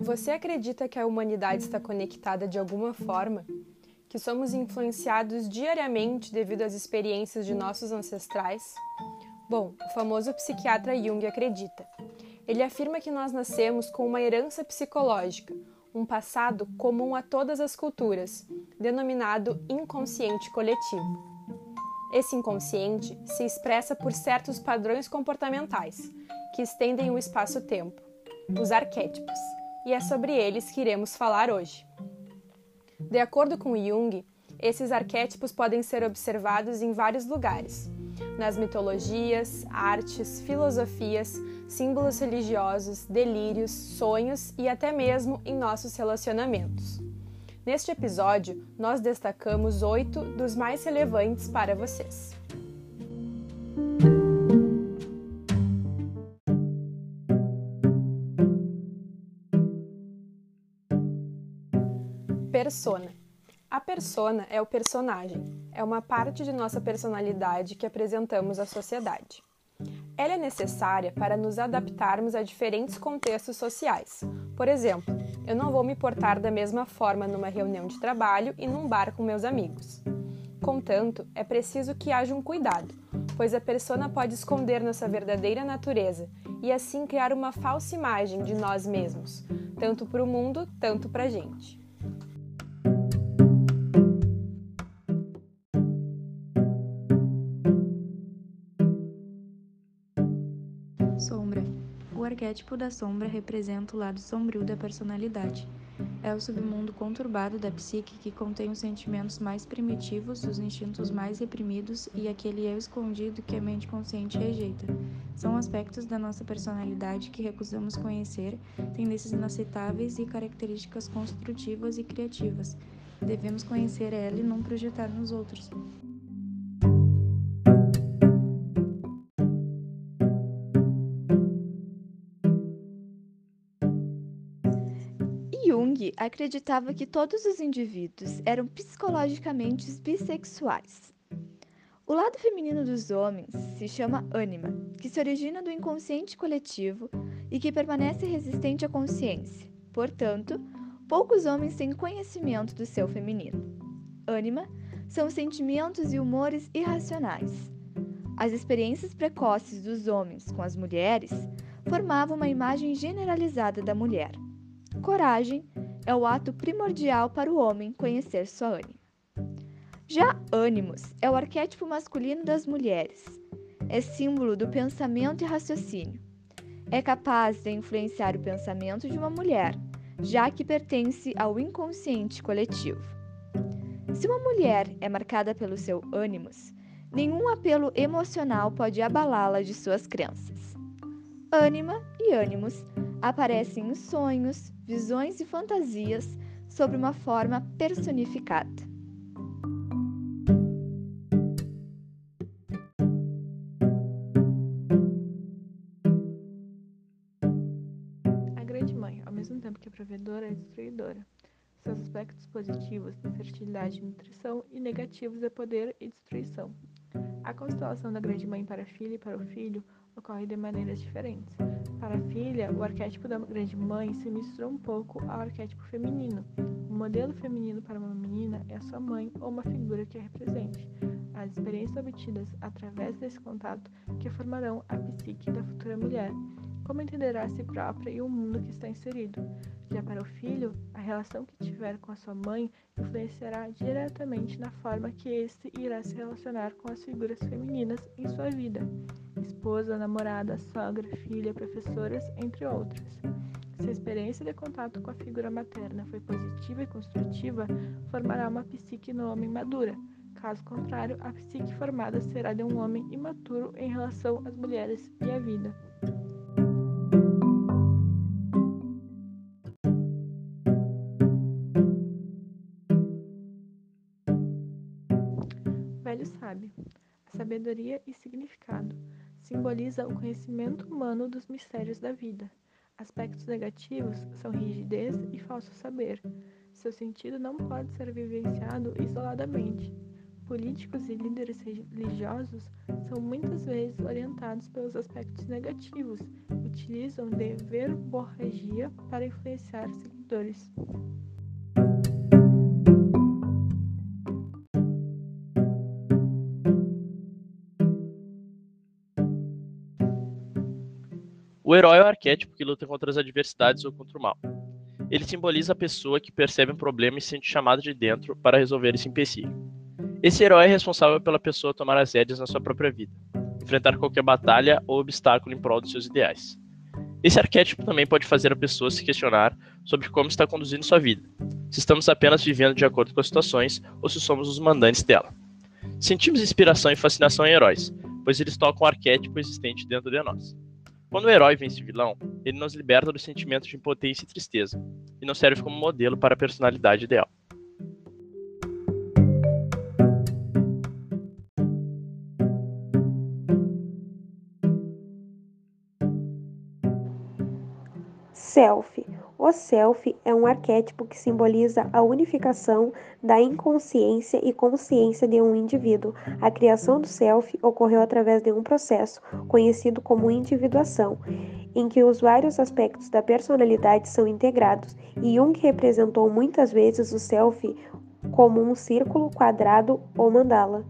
Você acredita que a humanidade está conectada de alguma forma? Que somos influenciados diariamente devido às experiências de nossos ancestrais? Bom, o famoso psiquiatra Jung acredita. Ele afirma que nós nascemos com uma herança psicológica, um passado comum a todas as culturas, denominado inconsciente coletivo. Esse inconsciente se expressa por certos padrões comportamentais que estendem o espaço-tempo, os arquétipos e é sobre eles que iremos falar hoje. De acordo com Jung, esses arquétipos podem ser observados em vários lugares, nas mitologias, artes, filosofias, símbolos religiosos, delírios, sonhos e até mesmo em nossos relacionamentos. Neste episódio, nós destacamos oito dos mais relevantes para vocês. Persona. A persona é o personagem, é uma parte de nossa personalidade que apresentamos à sociedade. Ela é necessária para nos adaptarmos a diferentes contextos sociais. Por exemplo, eu não vou me portar da mesma forma numa reunião de trabalho e num bar com meus amigos. Contanto, é preciso que haja um cuidado, pois a persona pode esconder nossa verdadeira natureza e assim criar uma falsa imagem de nós mesmos, tanto para o mundo, tanto para a gente. Arquétipo da sombra representa o lado sombrio da personalidade. É o submundo conturbado da psique que contém os sentimentos mais primitivos, os instintos mais reprimidos e aquele eu escondido que a mente consciente rejeita. São aspectos da nossa personalidade que recusamos conhecer, tendências inaceitáveis e características construtivas e criativas. Devemos conhecer ela e não projetar nos outros. Jung acreditava que todos os indivíduos eram psicologicamente bissexuais. O lado feminino dos homens se chama ânima, que se origina do inconsciente coletivo e que permanece resistente à consciência. Portanto, poucos homens têm conhecimento do seu feminino. Ânima são sentimentos e humores irracionais. As experiências precoces dos homens com as mulheres formavam uma imagem generalizada da mulher. Coragem é o ato primordial para o homem conhecer sua ânima. Já ânimos é o arquétipo masculino das mulheres. É símbolo do pensamento e raciocínio. É capaz de influenciar o pensamento de uma mulher, já que pertence ao inconsciente coletivo. Se uma mulher é marcada pelo seu ânimos, nenhum apelo emocional pode abalá-la de suas crenças. Ânima e ânimos aparecem em sonhos, visões e fantasias sobre uma forma personificada. A Grande Mãe, ao mesmo tempo que é provedora, é destruidora. Seus aspectos positivos é fertilidade e nutrição e negativos é poder e destruição. A constelação da Grande Mãe para a filha e para o filho ocorre de maneiras diferentes. Para a filha, o arquétipo da grande mãe se mistura um pouco ao arquétipo feminino. O modelo feminino para uma menina é a sua mãe ou uma figura que a represente. As experiências obtidas através desse contato que formarão a psique da futura mulher, como entenderá a si própria e o mundo que está inserido. Já para o filho, a relação que tiver com a sua mãe influenciará diretamente na forma que este irá se relacionar com as figuras femininas em sua vida esposa, namorada, sogra, filha, professoras, entre outras. Se a experiência de contato com a figura materna foi positiva e construtiva, formará uma psique no homem madura. Caso contrário, a psique formada será de um homem imaturo em relação às mulheres e à vida. Velho sábio. Sabedoria e significado simboliza o conhecimento humano dos mistérios da vida. Aspectos negativos são rigidez e falso saber. Seu sentido não pode ser vivenciado isoladamente. políticos e líderes religiosos são muitas vezes orientados pelos aspectos negativos, utilizam de verborragia para influenciar seguidores. O herói é o arquétipo que luta contra as adversidades ou contra o mal. Ele simboliza a pessoa que percebe um problema e sente chamado de dentro para resolver esse empecilho. Esse herói é responsável pela pessoa tomar as rédeas na sua própria vida, enfrentar qualquer batalha ou obstáculo em prol dos seus ideais. Esse arquétipo também pode fazer a pessoa se questionar sobre como está conduzindo sua vida, se estamos apenas vivendo de acordo com as situações ou se somos os mandantes dela. Sentimos inspiração e fascinação em heróis, pois eles tocam o arquétipo existente dentro de nós. Quando o herói vence o vilão, ele nos liberta do sentimento de impotência e tristeza, e nos serve como modelo para a personalidade ideal. Self. O self é um arquétipo que simboliza a unificação da inconsciência e consciência de um indivíduo. A criação do self ocorreu através de um processo conhecido como individuação, em que os vários aspectos da personalidade são integrados, e Jung representou muitas vezes o self como um círculo, quadrado ou mandala.